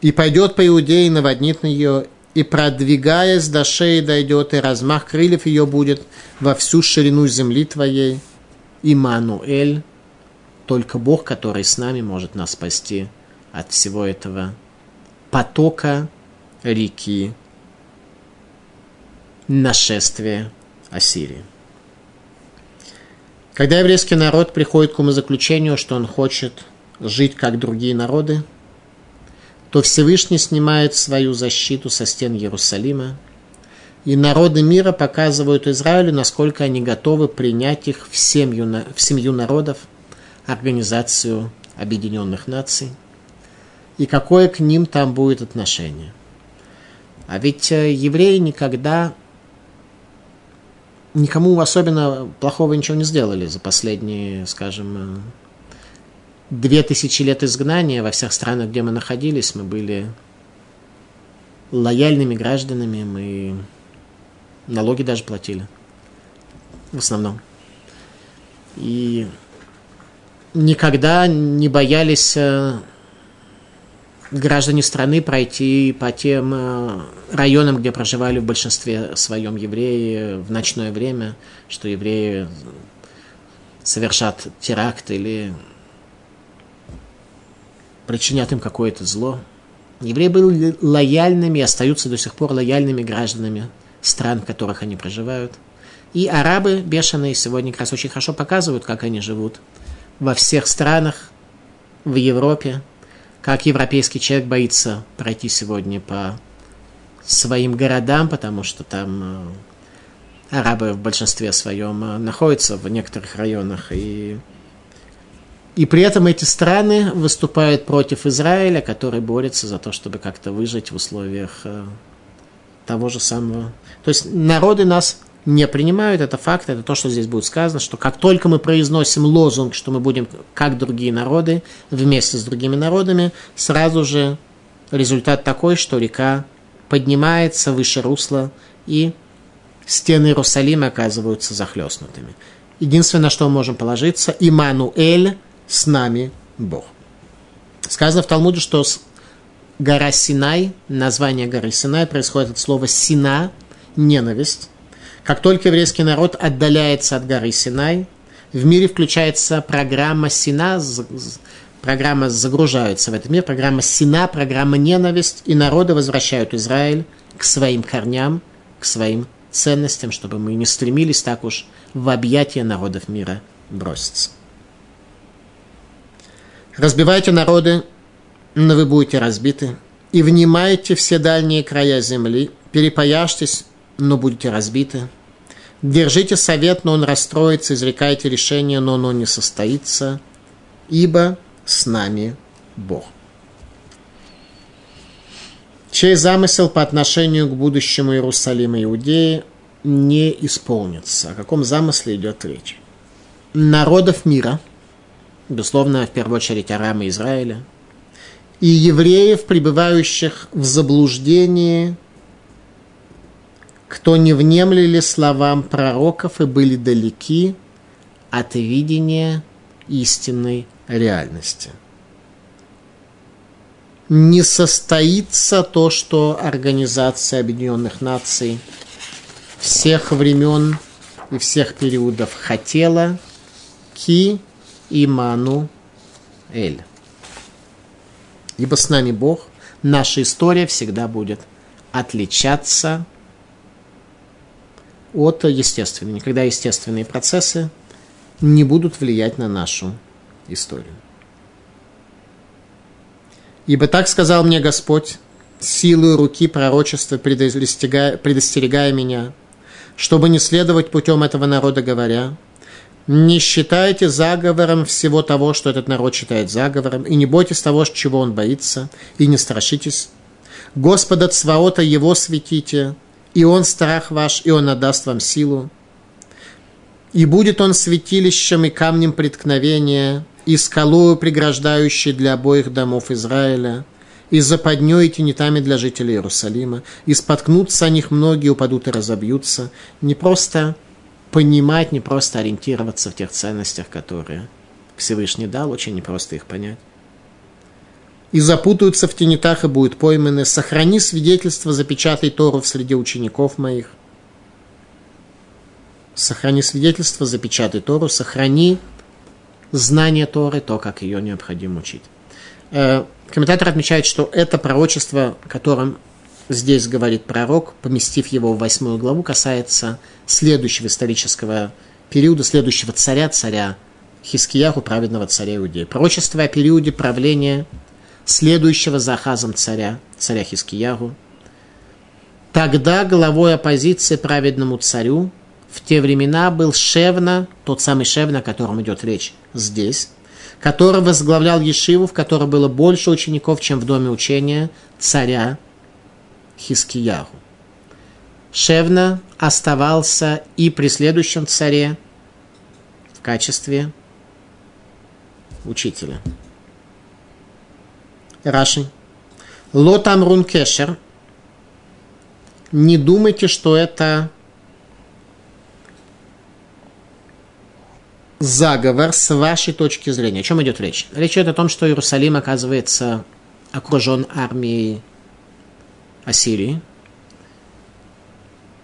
и пойдет по Иудее и наводнит на ее, и продвигаясь до шеи дойдет, и размах крыльев ее будет во всю ширину земли твоей – Имануэль, только Бог, который с нами может нас спасти от всего этого потока реки нашествия Ассирии. Когда еврейский народ приходит к умозаключению, что он хочет жить как другие народы, то Всевышний снимает свою защиту со стен Иерусалима – и народы мира показывают Израилю, насколько они готовы принять их в семью, в семью народов, Организацию Объединенных Наций, и какое к ним там будет отношение. А ведь э, евреи никогда никому особенно плохого ничего не сделали за последние, скажем, э, две тысячи лет изгнания во всех странах, где мы находились, мы были лояльными гражданами, мы Налоги даже платили. В основном. И никогда не боялись э, граждане страны пройти по тем э, районам, где проживали в большинстве своем евреи в ночное время, что евреи совершат теракт или причинят им какое-то зло. Евреи были лояльными и остаются до сих пор лояльными гражданами стран, в которых они проживают. И арабы бешеные сегодня как раз очень хорошо показывают, как они живут во всех странах, в Европе, как европейский человек боится пройти сегодня по своим городам, потому что там э, арабы в большинстве своем э, находятся в некоторых районах. И, и при этом эти страны выступают против Израиля, который борется за то, чтобы как-то выжить в условиях э, того же самого. То есть народы нас не принимают, это факт, это то, что здесь будет сказано, что как только мы произносим лозунг, что мы будем как другие народы, вместе с другими народами, сразу же результат такой, что река поднимается выше русла, и стены Иерусалима оказываются захлестнутыми. Единственное, на что мы можем положиться, Имануэль с нами Бог. Сказано в Талмуде, что гора Синай, название горы Синай происходит от слова Сина, ненависть. Как только еврейский народ отдаляется от горы Синай, в мире включается программа Сина, программа загружается в этот мир, программа Сина, программа ненависть, и народы возвращают Израиль к своим корням, к своим ценностям, чтобы мы не стремились так уж в объятия народов мира броситься. Разбивайте народы, но вы будете разбиты, и внимайте все дальние края земли, перепояжьтесь, но будете разбиты. Держите совет, но он расстроится, изрекайте решение, но оно не состоится, ибо с нами Бог. Чей замысел по отношению к будущему Иерусалима Иудеи не исполнится. О каком замысле идет речь? Народов мира, безусловно, в первую очередь Арама Израиля, и евреев, пребывающих в заблуждении, кто не внемлили словам пророков и были далеки от видения истинной реальности. Не состоится то, что Организация Объединенных Наций всех времен и всех периодов хотела ки иману эль. Ибо с нами Бог, наша история всегда будет отличаться от естественной. Никогда естественные процессы не будут влиять на нашу историю. Ибо так сказал мне Господь, силой руки пророчества предостерегая, предостерегая меня, чтобы не следовать путем этого народа, говоря, не считайте заговором всего того, что этот народ считает заговором, и не бойтесь того, чего он боится, и не страшитесь. Господа Цваота его светите, и он страх ваш, и он отдаст вам силу. И будет он святилищем и камнем преткновения, и скалою, преграждающей для обоих домов Израиля, и западней и тенетами для жителей Иерусалима, и споткнутся о них многие, упадут и разобьются. Не просто понимать, не просто ориентироваться в тех ценностях, которые Всевышний дал, очень непросто их понять. И запутаются в тенетах и будут пойманы. Сохрани свидетельство, запечатай Тору в среде учеников моих. Сохрани свидетельство, запечатай Тору, сохрани знание Торы, то, как ее необходимо учить. Э, комментатор отмечает, что это пророчество, которым здесь говорит пророк, поместив его в восьмую главу, касается следующего исторического периода, следующего царя, царя Хискияху, праведного царя Иудеи. Пророчество о периоде правления следующего за Ахазом царя, царя Хискияху. Тогда главой оппозиции праведному царю в те времена был Шевна, тот самый Шевна, о котором идет речь здесь, который возглавлял Ешиву, в которой было больше учеников, чем в доме учения царя Хискиягу. Шевна оставался и при следующем царе в качестве учителя. Раши. Лотамрун кешер. Не думайте, что это заговор с вашей точки зрения. О чем идет речь? Речь идет о том, что Иерусалим оказывается окружен армией Ассирии.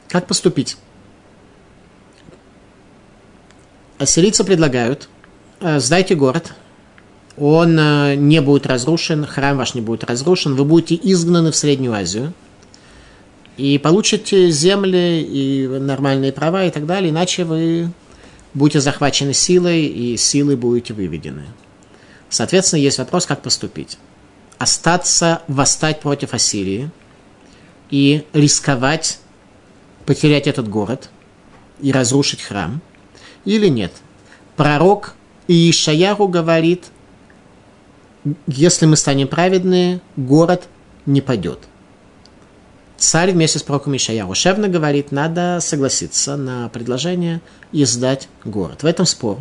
Как поступить? Ассирийцы предлагают, э, сдайте город, он э, не будет разрушен, храм ваш не будет разрушен, вы будете изгнаны в Среднюю Азию и получите земли и нормальные права и так далее, иначе вы будете захвачены силой, и силы будете выведены. Соответственно, есть вопрос, как поступить. Остаться, восстать против Ассирии и рисковать потерять этот город и разрушить храм, или нет. Пророк Иишаяру говорит, если мы станем праведные, город не падет – царь вместе с пророком Ишаяу Шевна говорит, надо согласиться на предложение и сдать город. В этом спор.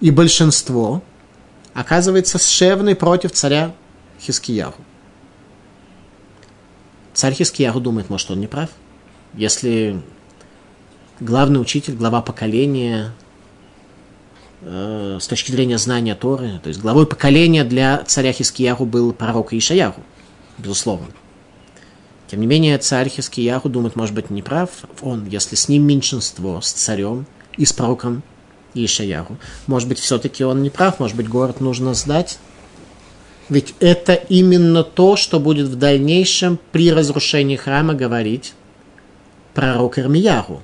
И большинство оказывается с Шевной против царя Хискияху. Царь Хискияху думает, может, он не прав. Если главный учитель, глава поколения, э, с точки зрения знания Торы, то есть главой поколения для царя Хискияху был пророк Ишаяху, безусловно. Тем не менее, царь Хискияху думает, может быть, не прав он, если с ним меньшинство, с царем и с пророком Ишаяху. Может быть, все-таки он не прав, может быть, город нужно сдать. Ведь это именно то, что будет в дальнейшем при разрушении храма говорить пророк Ирмияху.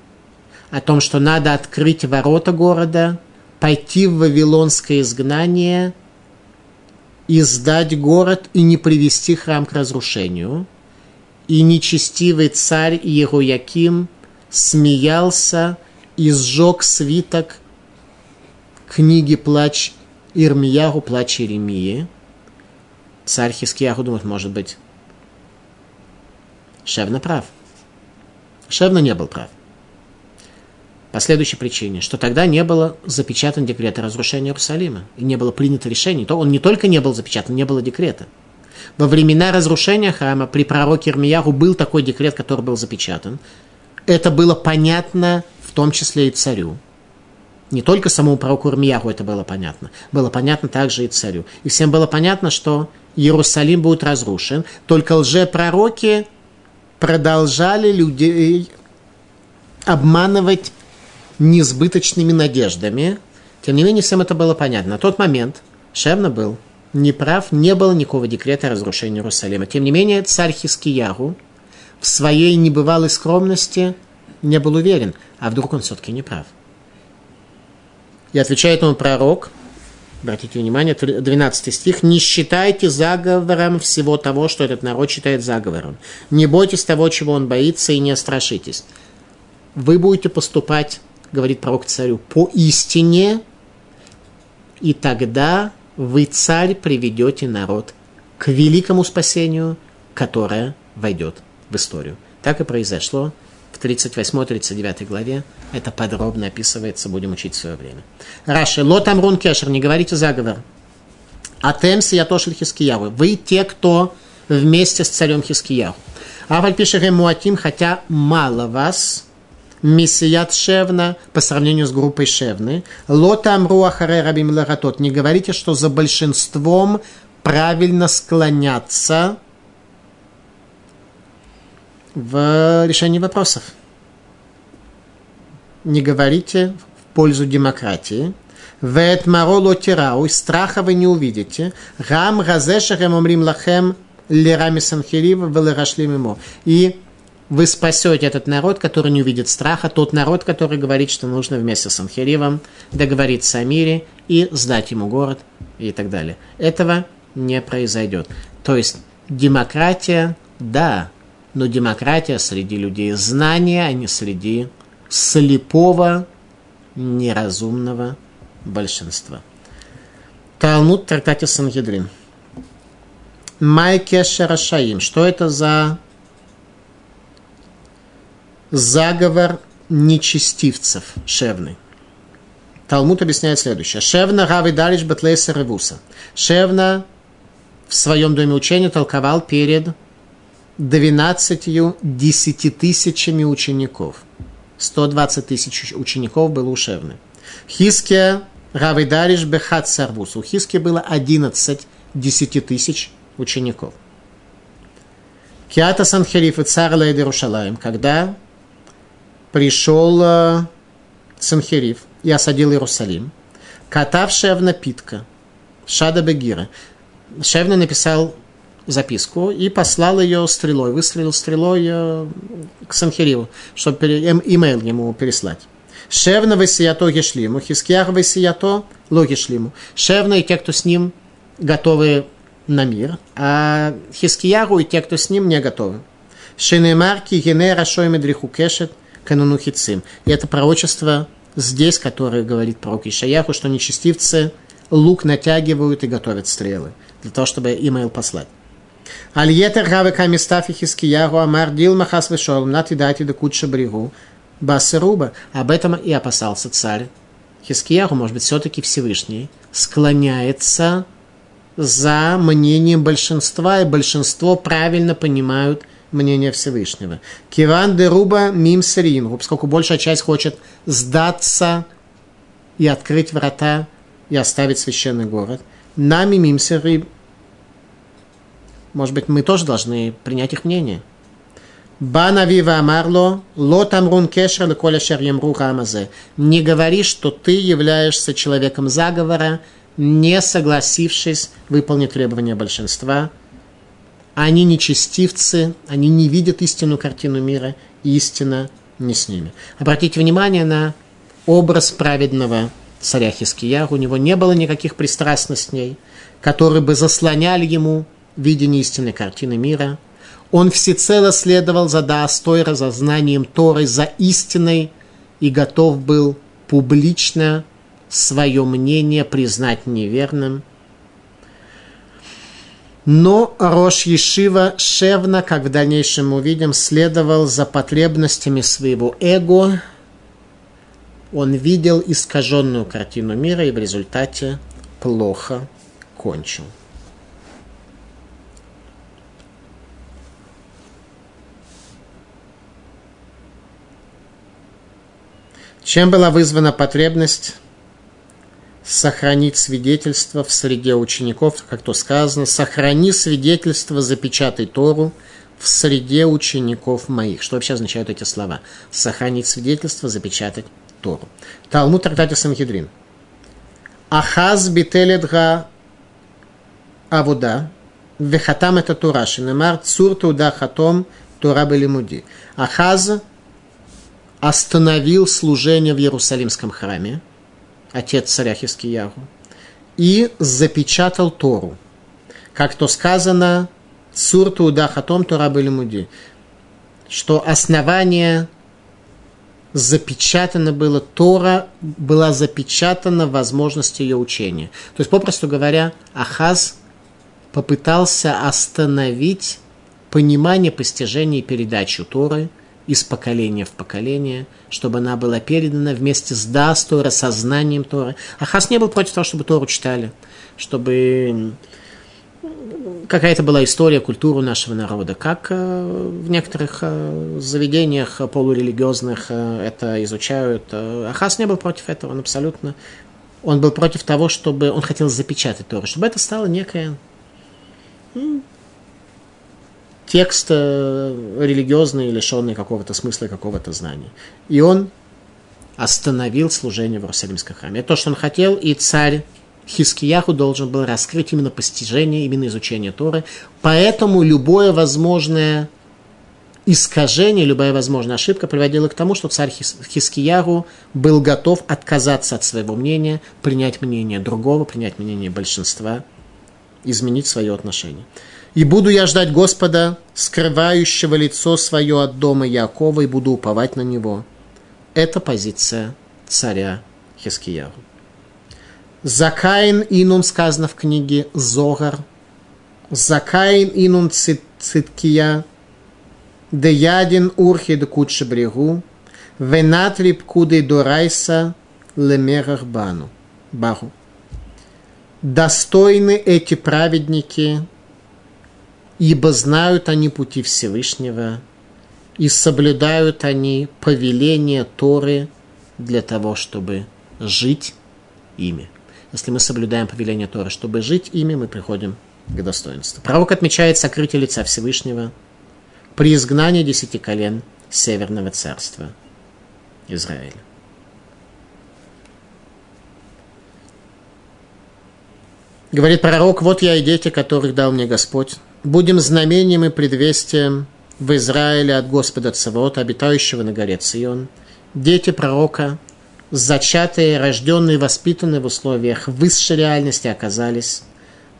О том, что надо открыть ворота города, пойти в вавилонское изгнание, и сдать город и не привести храм к разрушению. И нечестивый царь Иерояким смеялся и сжег свиток книги «Плач Ирмиягу», «Плач Иеремии». Царь Хискияху думает, может быть, Шевна прав. Шевна не был прав. По следующей причине, что тогда не было запечатан декрет о разрушении Иерусалима. И не было принято решение. То он не только не был запечатан, не было декрета. Во времена разрушения храма при пророке Ирмияру был такой декрет, который был запечатан. Это было понятно в том числе и царю. Не только самому пророку Ирмияру это было понятно. Было понятно также и царю. И всем было понятно, что Иерусалим будет разрушен. Только лжепророки продолжали людей обманывать несбыточными надеждами. Тем не менее, всем это было понятно. На тот момент Шевна был неправ, не было никакого декрета о разрушении Иерусалима. Тем не менее, царь Хискияру в своей небывалой скромности не был уверен, а вдруг он все-таки не прав. И отвечает ему пророк, обратите внимание, 12 стих, «Не считайте заговором всего того, что этот народ считает заговором. Не бойтесь того, чего он боится, и не страшитесь. Вы будете поступать, говорит пророк царю, по истине, и тогда вы, царь, приведете народ к великому спасению, которое войдет в историю. Так и произошло в 38-39 главе. Это подробно описывается, будем учить в свое время. Раши, лотам рун кешер, не говорите заговор. Атем сиятошель Хискияву. Вы те, кто вместе с царем Хискияву. Аваль пишет Муатим, хотя мало вас, Мессият Шевна по сравнению с группой Шевны. Лотам Руахаре Рабим Ларатот. Не говорите, что за большинством правильно склоняться в решении вопросов. Не говорите в пользу демократии. Вет мароло тирау, страха вы не увидите. Рам газешахем умрим лахем лерами санхирив велерашлим ему. И вы спасете этот народ, который не увидит страха, тот народ, который говорит, что нужно вместе с Санхиривом договориться о мире и сдать ему город и так далее. Этого не произойдет. То есть демократия, да, но демократия среди людей знания, а не среди слепого, неразумного большинства. Талмуд трактате Сангедрин. Майке Шарашаим. Что это за заговор нечестивцев Шевны. Талмуд объясняет следующее. Шевна Рави Далиш Батлейса Ревуса. Шевна в своем доме учения толковал перед двенадцатью десятитысячами учеников. 120 тысяч учеников было у Шевны. Хиске Рави Далиш Бехат Сарбус. У Хиски было 11 десяти тысяч учеников. Киата Санхериф и царь Лейдерушалаем, когда пришел э, Санхериф и осадил Иерусалим. Катав Шевна Питка, Шада Бегира. Шевна написал записку и послал ее стрелой, выстрелил стрелой э, к Санхериву, чтобы имейл ему переслать. Шевна высиято гешлиму, хискиях высиято логишлиму. Шевна и те, кто с ним готовы на мир, а Хискияру и те, кто с ним не готовы. Шенемарки генера шой медриху кешет – канунухицим. И это пророчество здесь, которое говорит пророк Ишаяху, что нечестивцы лук натягивают и готовят стрелы для того, чтобы имейл послать. Альетер гаве камистафи хискиягу амар дил махас вешол нати дати да куча бригу басеруба. Об этом и опасался царь. Хискиягу, может быть, все-таки Всевышний склоняется за мнением большинства, и большинство правильно понимают – мнение Всевышнего. Киван де мим срин, поскольку большая часть хочет сдаться и открыть врата и оставить священный город. Нами мим срин. Может быть, мы тоже должны принять их мнение. Бана Вива Амарло, Лотамрун Кешер Коля Ямру Рамазе. Не говори, что ты являешься человеком заговора, не согласившись выполнить требования большинства. Они нечестивцы, они не видят истинную картину мира, истина не с ними. Обратите внимание на образ праведного царя Хискияр. У него не было никаких пристрастностей, которые бы заслоняли ему видение истинной картины мира. Он всецело следовал за Даастойра, за знанием Торы, за истиной и готов был публично свое мнение признать неверным. Но Рош Ешива Шевна, как в дальнейшем увидим, следовал за потребностями своего эго. Он видел искаженную картину мира и в результате плохо кончил. Чем была вызвана потребность сохранить свидетельство в среде учеников, как то сказано, сохрани свидетельство, запечатай Тору в среде учеников моих. Что вообще означают эти слова? Сохранить свидетельство, запечатать Тору. Талмуд Трактате Самхидрин. Ахаз бителедга авуда, вехатам это Тура, шинемар цур туда хатом Тура белимуди. Ахаз остановил служение в Иерусалимском храме, отец царя Хискиягу, и запечатал Тору. Как то сказано, Сурту Удахатом Тора Белимуди, что основание запечатано было, Тора была запечатана возможность ее учения. То есть, попросту говоря, Ахаз попытался остановить понимание, постижение и передачу Торы – из поколения в поколение, чтобы она была передана вместе с Дас Тора, сознанием Торы. Ахас не был против того, чтобы Тору читали, чтобы какая-то была история, культуру нашего народа. Как э, в некоторых э, заведениях полурелигиозных э, это изучают. Ахас не был против этого, он абсолютно... Он был против того, чтобы... Он хотел запечатать Тору, чтобы это стало некое текст э, религиозный, лишенный какого-то смысла и какого-то знания. И он остановил служение в Иерусалимском храме. Это то, что он хотел, и царь Хискияху должен был раскрыть именно постижение, именно изучение Торы. Поэтому любое возможное искажение, любая возможная ошибка приводила к тому, что царь Хискияру был готов отказаться от своего мнения, принять мнение другого, принять мнение большинства, изменить свое отношение. И буду я ждать Господа, скрывающего лицо свое от дома Якова, и буду уповать на него. Это позиция царя Хискияру. Закаин инун сказано в книге Зогар. Закаин инун цит, циткия. Деядин урхи дкутши брегу. Венатри пкуды дорайса лемерах бану. Бару. Достойны эти праведники – ибо знают они пути Всевышнего, и соблюдают они повеление Торы для того, чтобы жить ими. Если мы соблюдаем повеление Торы, чтобы жить ими, мы приходим к достоинству. Пророк отмечает сокрытие лица Всевышнего при изгнании десяти колен Северного царства Израиля. Говорит пророк, вот я и дети, которых дал мне Господь, будем знамением и предвестием в Израиле от Господа Цавота, обитающего на горе Цион. Дети пророка, зачатые, рожденные, воспитанные в условиях высшей реальности оказались.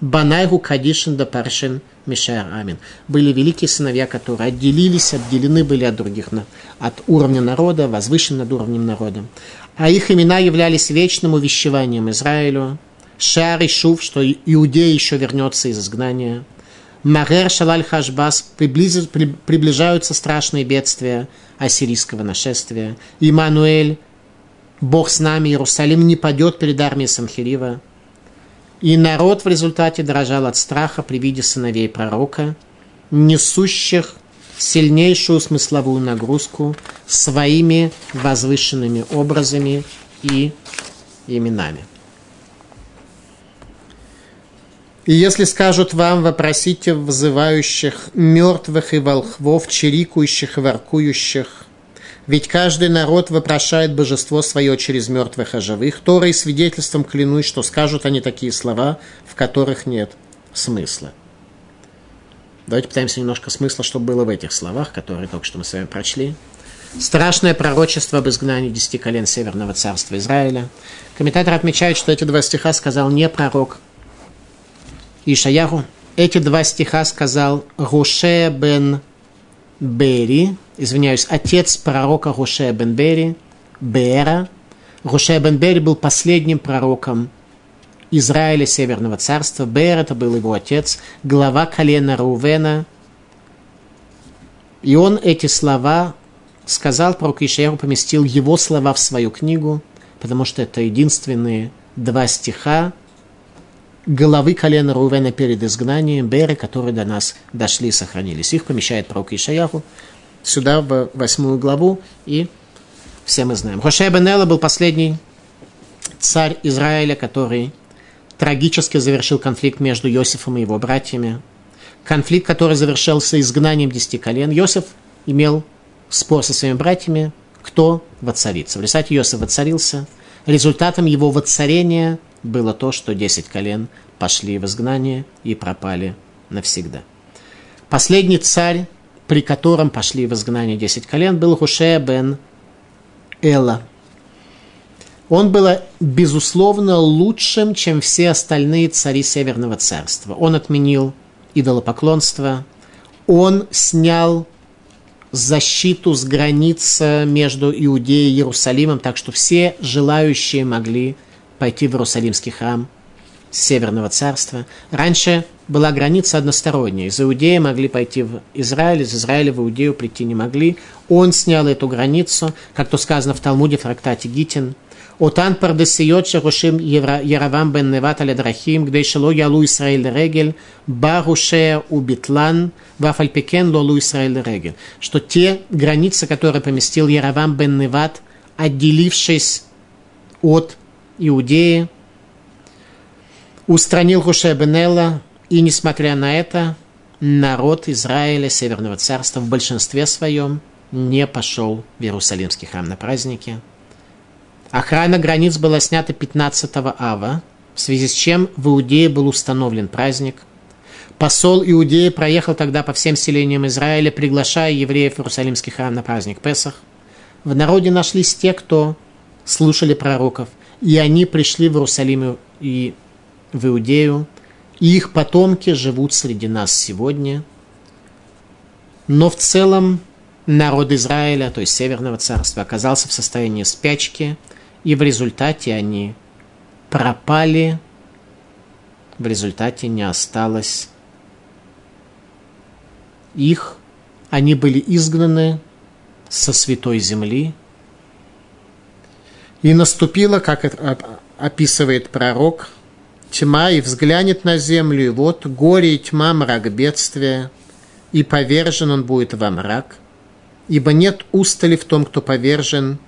Банайгу Кадишин да Паршин Мишар Амин. Были великие сыновья, которые отделились, отделены были от других, от уровня народа, возвышены над уровнем народа. А их имена являлись вечным увещеванием Израилю. Шар и Шув, что Иудея еще вернется из изгнания – Магер Шалаль Хашбас приближаются страшные бедствия ассирийского нашествия. Имануэль, Бог с нами, Иерусалим не падет перед армией Самхирива. И народ в результате дрожал от страха при виде сыновей пророка, несущих сильнейшую смысловую нагрузку своими возвышенными образами и именами. И если скажут вам, вопросите взывающих, мертвых и волхвов, чирикующих и воркующих, ведь каждый народ вопрошает божество свое через мертвых и живых. Торой свидетельством клянусь, что скажут они такие слова, в которых нет смысла. Давайте пытаемся немножко смысла, что было в этих словах, которые только что мы с вами прочли. Страшное пророчество об изгнании десяти колен Северного царства Израиля. Комментаторы отмечают, что эти два стиха сказал не пророк Ишаяру. Эти два стиха сказал Руше бен Бери, извиняюсь, отец пророка Гушея бен Бери, Бера. Гушея бен Бери был последним пророком Израиля, Северного царства. Бер это был его отец, глава колена Рувена. И он эти слова сказал, пророк Ишаяру поместил его слова в свою книгу, потому что это единственные два стиха, головы колена Рувена перед изгнанием, Беры, которые до нас дошли сохранились. Их помещает пророк Ишаяху сюда, в восьмую главу, и все мы знаем. Хоше Бенела был последний царь Израиля, который трагически завершил конфликт между Иосифом и его братьями. Конфликт, который завершился изгнанием десяти колен. Иосиф имел спор со своими братьями, кто воцарится. В результате Иосиф воцарился. Результатом его воцарения было то, что десять колен пошли в изгнание и пропали навсегда. Последний царь, при котором пошли в изгнание десять колен, был Хушея бен Эла. Он был, безусловно, лучшим, чем все остальные цари Северного царства. Он отменил идолопоклонство, он снял защиту с границ между Иудеей и Иерусалимом, так что все желающие могли пойти в Иерусалимский храм Северного царства. Раньше была граница односторонняя. Из Иудеи могли пойти в Израиль, из Израиля в Иудею прийти не могли. Он снял эту границу, как то сказано в Талмуде в трактате Гитин. Отан пардесиот шерушим Яравам бен Неват аледрахим, где шело ялу Исраиль регель, баруше убитлан, вафальпекен лолу Исраиль регель. Что те границы, которые поместил Яравам бен Неват, отделившись от Иудеи, устранил Хуше Бенелла, и, несмотря на это, народ Израиля, Северного царства, в большинстве своем не пошел в Иерусалимский храм на праздники. Охрана границ была снята 15 ава, в связи с чем в Иудее был установлен праздник. Посол Иудеи проехал тогда по всем селениям Израиля, приглашая евреев в Иерусалимский храм на праздник Песах. В народе нашлись те, кто слушали пророков, и они пришли в Иерусалим и в Иудею, и их потомки живут среди нас сегодня. Но в целом народ Израиля, то есть Северного царства, оказался в состоянии спячки, и в результате они пропали, в результате не осталось их, они были изгнаны со святой земли, и наступило, как описывает пророк, тьма и взглянет на землю, и вот горе и тьма, мрак бедствия, и повержен он будет во мрак, ибо нет устали в том, кто повержен,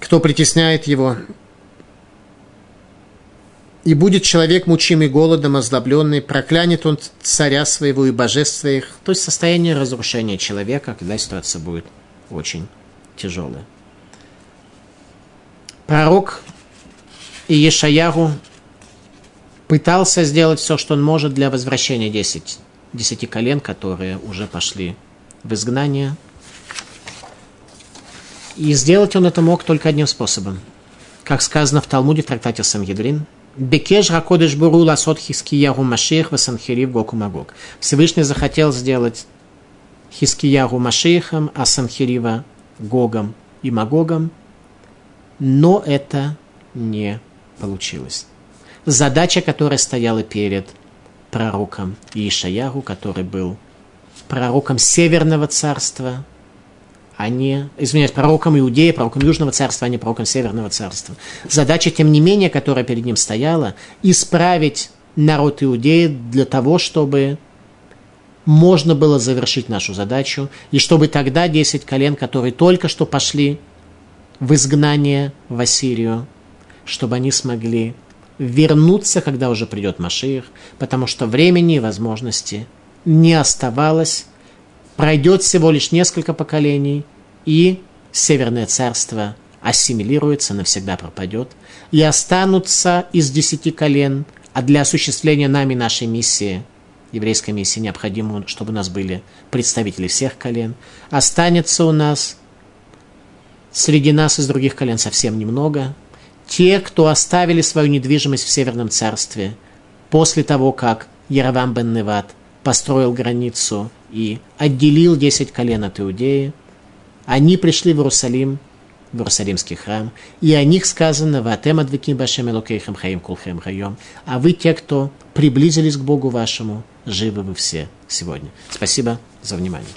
кто притесняет его. И будет человек, мучимый голодом, озлобленный, проклянет он царя своего и божеств своих. То есть состояние разрушения человека, когда ситуация будет очень тяжелая. Пророк Иешаяру пытался сделать все, что он может для возвращения 10, 10 колен, которые уже пошли в изгнание. И сделать он это мог только одним способом. Как сказано в Талмуде в трактате Самьедрин, Бекеш Ракодыш Буру Ласот Хискияру Машех Васанхирив Гоку Магог. Всевышний захотел сделать Хискияру Машехом, а Санхирива Гогом и Магогом, но это не получилось. Задача, которая стояла перед пророком Ишаяру, который был пророком Северного царства, а не, извиняюсь, пророком Иудеи, пророком Южного царства, а не пророком Северного царства. Задача, тем не менее, которая перед ним стояла, исправить народ Иудеи для того, чтобы можно было завершить нашу задачу, и чтобы тогда 10 колен, которые только что пошли в изгнание в Ассирию, чтобы они смогли вернуться, когда уже придет Машиих, потому что времени и возможности не оставалось. Пройдет всего лишь несколько поколений, и Северное царство ассимилируется, навсегда пропадет, и останутся из десяти колен, а для осуществления нами нашей миссии, еврейской миссии, необходимо, чтобы у нас были представители всех колен, останется у нас среди нас из других колен совсем немного, те, кто оставили свою недвижимость в Северном царстве после того, как Яровам бен Неват построил границу и отделил 10 колен от Иудеи, они пришли в Иерусалим, в Иерусалимский храм, и о них сказано «Ватем адвиким башем элокейхем хаим кулхем хайом», а вы те, кто приблизились к Богу вашему, живы вы все сегодня. Спасибо за внимание.